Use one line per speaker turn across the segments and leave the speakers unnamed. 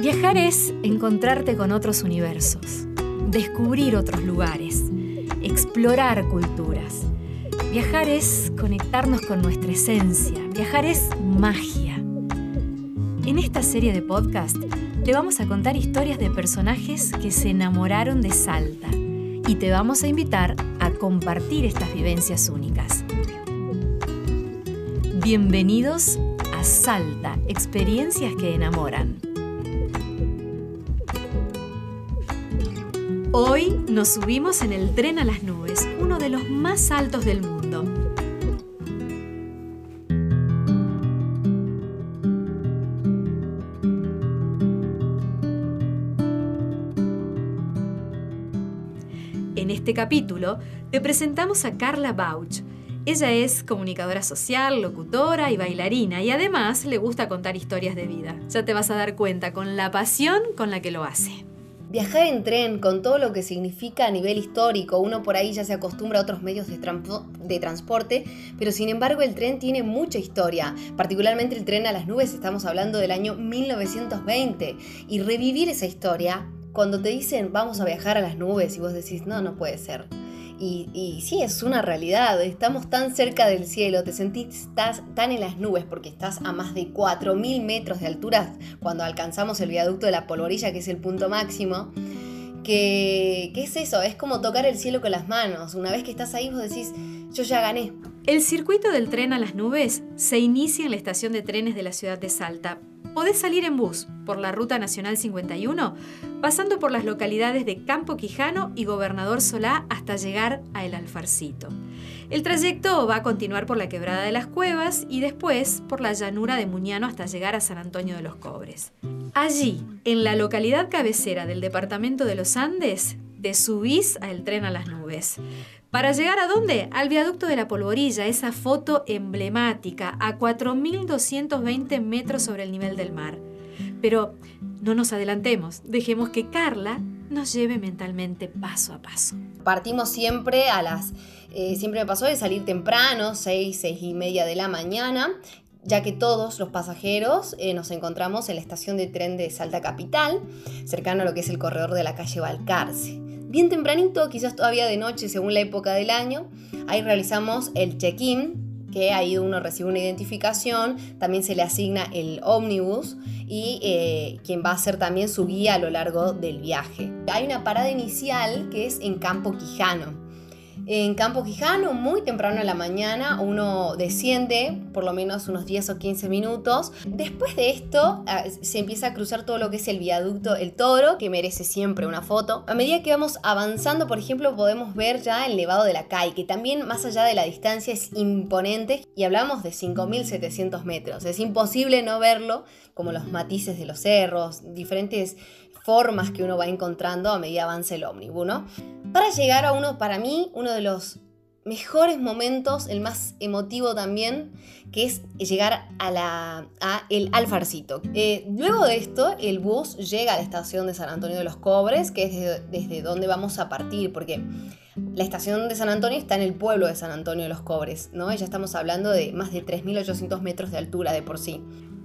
Viajar es encontrarte con otros universos, descubrir otros lugares, explorar culturas. Viajar es conectarnos con nuestra esencia. Viajar es magia. En esta serie de podcast te vamos a contar historias de personajes que se enamoraron de Salta y te vamos a invitar a compartir estas vivencias únicas. Bienvenidos a Salta, experiencias que enamoran. Hoy nos subimos en el tren a las nubes, uno de los más altos del mundo. Este capítulo te presentamos a Carla Bauch. Ella es comunicadora social, locutora y bailarina y además le gusta contar historias de vida. Ya te vas a dar cuenta con la pasión con la que lo hace.
Viajar en tren con todo lo que significa a nivel histórico, uno por ahí ya se acostumbra a otros medios de, de, transporte, pero sin embargo el tren tiene mucha historia, particularmente el tren a las nubes, estamos hablando del año 1920, y revivir esa historia, cuando te dicen vamos a viajar a las nubes y vos decís no, no puede ser. Y, sí, es una realidad. Estamos tan cerca del cielo, te sentís estás tan en las nubes porque estás a más de 4.000 metros de altura cuando alcanzamos el viaducto de la polvorilla, que es el punto máximo. Que, ¿Qué es eso? Es como tocar el cielo con las manos. Una vez que estás ahí, vos decís, yo ya gané.
El circuito del tren a las nubes se inicia en la estación de trenes de la ciudad de Salta, Podés salir en bus por la Ruta Nacional 51, pasando por las localidades de Campo Quijano y Gobernador Solá hasta llegar a El Alfarcito. El trayecto va a continuar por la Quebrada de las Cuevas y después por la llanura de Muñano hasta llegar a San Antonio de los Cobres. Allí, en la localidad cabecera del departamento de los Andes, te subís al tren a las nubes. ¿Para llegar a dónde? Al viaducto de la Polvorilla, esa foto emblemática, a 4.220 metros sobre el nivel del mar. Pero no nos adelantemos, dejemos que Carla nos lleve mentalmente paso a paso.
Partimos siempre a las... Eh, siempre me pasó de salir temprano, 6, 6 y media de la mañana, ya que todos los pasajeros eh, nos encontramos en la estación de tren de Salta Capital, cercano a lo que es el corredor de la calle Balcarce bien tempranito, quizás todavía de noche según la época del año. Ahí realizamos el check-in, que ahí uno recibe una identificación, también se le asigna el ómnibus y eh, quien va a ser también su guía a lo largo del viaje. Hay una parada inicial que es en Campo Quijano. En Campo Quijano, muy temprano en la mañana, uno desciende por lo menos unos 10 o 15 minutos. Después de esto, ah, se empieza a cruzar todo lo que es el viaducto El Toro, que merece siempre una foto. A medida que vamos avanzando, por ejemplo, podemos ver ya el Nevado de la CAI, que también más allá de la distancia es imponente y hablamos de 5.700 metros. Es imposible no verlo, como los matices de los cerros, diferentes formas que uno va encontrando a medida avanza el ómnibus, ¿no? Para llegar a uno, para mí, uno de los mejores momentos, el más emotivo también, que es llegar a, la, a el Alfarcito. Eh, luego de esto, el bus llega a la estación de San Antonio de los Cobres, que es desde, donde vamos a partir, porque la estación de San Antonio está en el pueblo de San Antonio de los Cobres, ¿no? Ya estamos hablando de más de 3.800 metros de altura de por sí.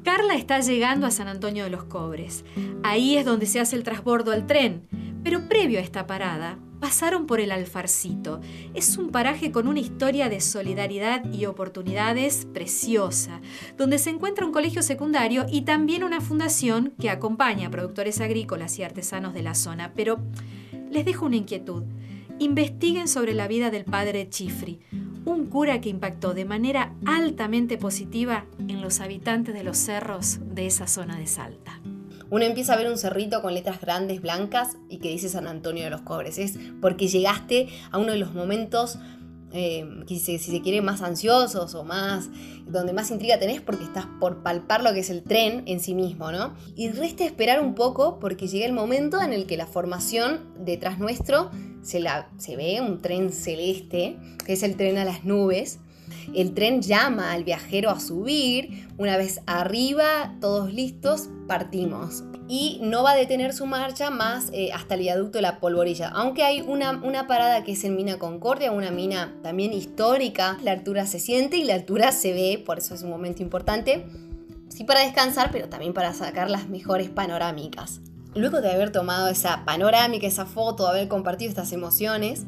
Carla está llegando a San Antonio de los Cobres. Ahí es donde se hace el transbordo al tren. Pero previo a esta parada, pasaron por el Alfarcito. Es un paraje con una historia de solidaridad y oportunidades preciosa, donde se encuentra un colegio secundario y también una fundación que acompaña a productores agrícolas y artesanos de la zona. Pero les dejo una inquietud. Investiguen sobre la vida del padre Chifri, un cura que impactó de manera altamente positiva en los habitantes de los cerros de esa zona de Salta.
Uno empieza a ver un cerrito con letras grandes blancas y que dice San Antonio de los Cobres. Es porque llegaste a uno de los momentos eh, si, se quiere, más ansiosos o más, donde más intriga tenés porque estás por palpar lo que es el tren en sí mismo, ¿no? Y resta esperar un poco porque llega el momento en el que la formación detrás nuestro se, ve un tren celeste, que es el tren a las nubes, El tren llama al viajero a subir, una vez arriba, todos listos, partimos. Y no va a detener su marcha más eh, hasta el viaducto de la Polvorilla, aunque hay una, una parada que es en Mina Concordia, una mina también histórica, la altura se siente y la altura se ve, por eso es un momento importante, sí para descansar, pero también para sacar las mejores panorámicas. Luego de haber tomado esa panorámica, esa foto, haber compartido estas emociones,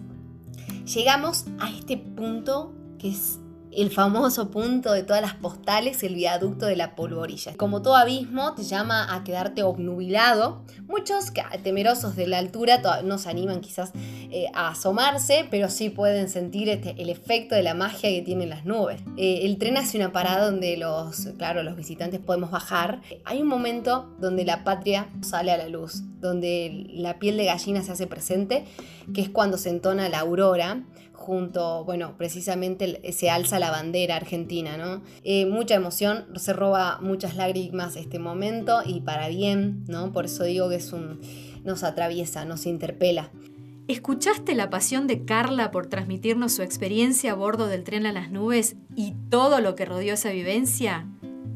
llegamos a este punto que es el famoso punto de todas las postales, el viaducto de la polvorilla. Como todo abismo, te llama a quedarte obnubilado. Muchos temerosos de la altura no se animan quizás eh, a asomarse, pero sí pueden sentir este, el efecto de la magia que tienen las nubes. Eh, el tren hace una parada donde los, claro, los visitantes podemos bajar. Hay un momento donde la patria sale a la luz, donde la piel de gallina se hace presente, que es cuando se entona la aurora bueno, precisamente se alza la bandera argentina, ¿no? Eh, mucha emoción, se roba muchas lágrimas este momento y para bien, ¿no? Por eso digo que es un, nos atraviesa, nos interpela.
¿Escuchaste la pasión de Carla por transmitirnos su experiencia a bordo del tren a las nubes y todo lo que rodeó esa vivencia?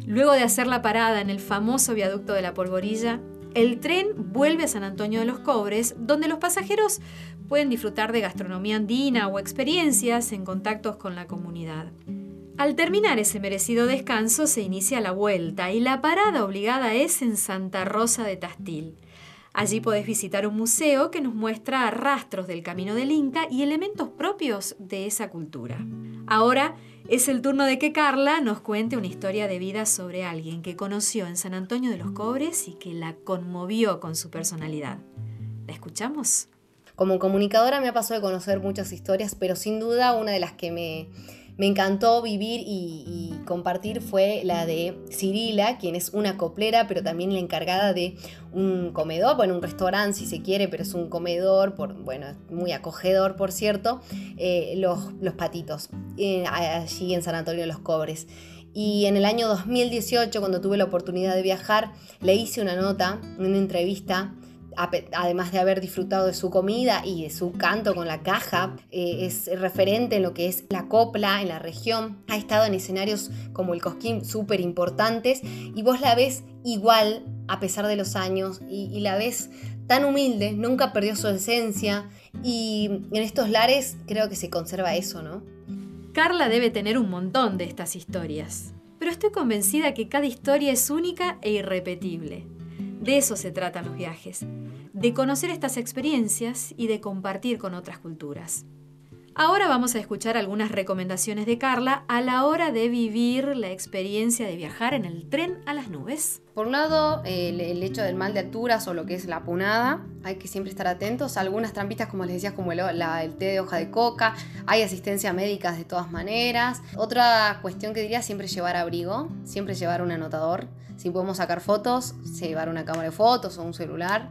Luego de hacer la parada en el famoso viaducto de la Polvorilla, el tren vuelve a San Antonio de los Cobres, donde los pasajeros pueden disfrutar de gastronomía andina o experiencias en contactos con la comunidad. Al terminar ese merecido descanso se inicia la vuelta y la parada obligada es en Santa Rosa de Tastil. Allí podés visitar un museo que nos muestra rastros del camino del Inca y elementos propios de esa cultura. Ahora es el turno de que Carla nos cuente una historia de vida sobre alguien que conoció en San Antonio de los Cobres y que la conmovió con su personalidad. ¿La escuchamos?
Como comunicadora me ha pasado de conocer muchas historias, pero sin duda una de las que me, me encantó vivir y, compartir fue la de Cirila, quien es una coplera, pero también la encargada de un comedor, bueno, un restaurante si se quiere, pero es un comedor, por, bueno, muy acogedor, por cierto, eh, los, los, patitos, eh, allí en San Antonio de los Cobres. Y en el año 2018, cuando tuve la oportunidad de viajar, le hice una nota, una entrevista además de haber disfrutado de su comida y de su canto con la caja, eh, es referente en lo que es la copla en la región. Ha estado en escenarios como el Cosquín súper importantes y vos la ves igual a pesar de los años y, la ves tan humilde, nunca perdió su esencia y en estos lares creo que se conserva eso, ¿no?
Carla debe tener un montón de estas historias, pero estoy convencida que cada historia es única e irrepetible. De eso se tratan los viajes, de conocer estas experiencias y de compartir con otras culturas. Ahora vamos a escuchar algunas recomendaciones de Carla a la hora de vivir la experiencia de viajar en el tren a las nubes.
Por un lado, el, hecho del mal de alturas o lo que es la punada, hay que siempre estar atentos. Algunas trampitas, como les decía, como el, té de hoja de coca, hay asistencia médica de todas maneras. Otra cuestión que diría, siempre llevar abrigo, siempre llevar un anotador. Si podemos sacar fotos, llevar una cámara de fotos o un celular.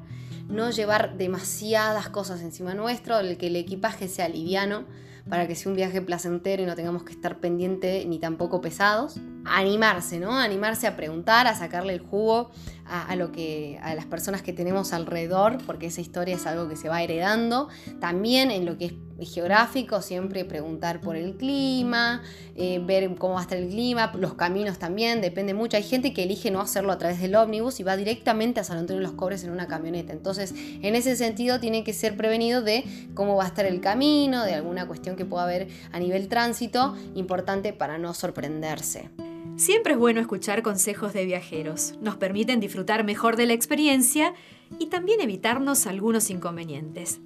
No llevar demasiadas cosas encima nuestro, el que el equipaje sea liviano para que sea un viaje placentero y no tengamos que estar pendiente ni tampoco pesados. Animarse, ¿no? Animarse a preguntar, a sacarle el jugo a, lo que, a las personas que tenemos alrededor, porque esa historia es algo que se va heredando. También en lo que es geográfico, siempre preguntar por el clima, eh, ver cómo va a estar el clima, los caminos también, depende mucho. Hay gente que elige no hacerlo a través del ómnibus y va directamente a San Antonio de los Cobres en una camioneta. Entonces, en ese sentido, tiene que ser prevenido de cómo va a estar el camino, de alguna cuestión que pueda haber a nivel tránsito, importante para no sorprenderse.
Siempre es bueno escuchar consejos de viajeros. Nos permiten disfrutar mejor de la experiencia y también evitarnos algunos inconvenientes.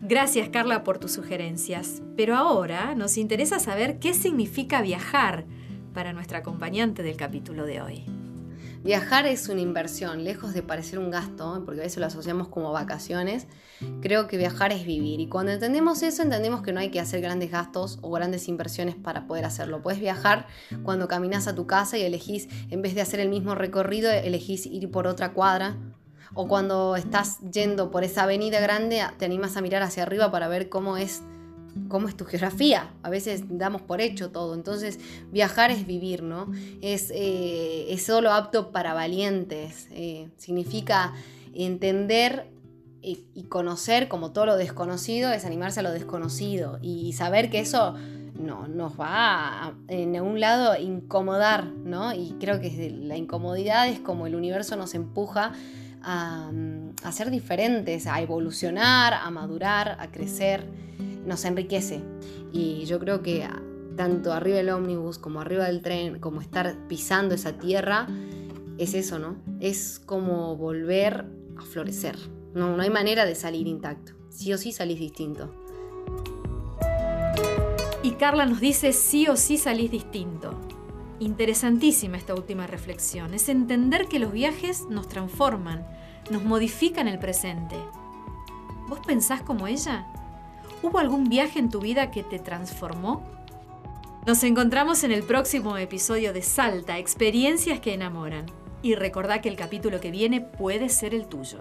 Gracias Carla por tus sugerencias, pero ahora nos interesa saber qué significa viajar para nuestra acompañante del capítulo de hoy.
Viajar es una inversión, lejos de parecer un gasto, porque a veces lo asociamos como vacaciones. Creo que viajar es vivir. Y cuando entendemos eso, entendemos que no hay que hacer grandes gastos o grandes inversiones para poder hacerlo. Puedes viajar cuando caminas a tu casa y elegís, en vez de hacer el mismo recorrido, elegís ir por otra cuadra. O cuando estás yendo por esa avenida grande, te animas a mirar hacia arriba para ver cómo es cómo es tu geografía. A veces damos por hecho todo. Entonces, viajar es vivir, ¿no? Es, eh, solo apto para valientes. Eh, significa entender y, conocer como todo lo desconocido, es animarse a lo desconocido y saber que eso no, nos va a, en un lado, incomodar, ¿no? Y creo que la incomodidad es como el universo nos empuja a, ser diferentes, a evolucionar, a madurar, a crecer, nos enriquece. Y yo creo que tanto arriba del ómnibus como arriba del tren, como estar pisando esa tierra, es eso, ¿no? Es como volver a florecer. No, no hay manera de salir intacto. Sí o sí salís distinto.
Y Carla nos dice, sí o sí salís distinto. Interesantísima esta última reflexión. Es entender que los viajes nos transforman, nos modifican el presente. ¿Vos pensás como ella? ¿Hubo algún viaje en tu vida que te transformó? Nos encontramos en el próximo episodio de Salta, experiencias que enamoran. Y recordá que el capítulo que viene puede ser el tuyo.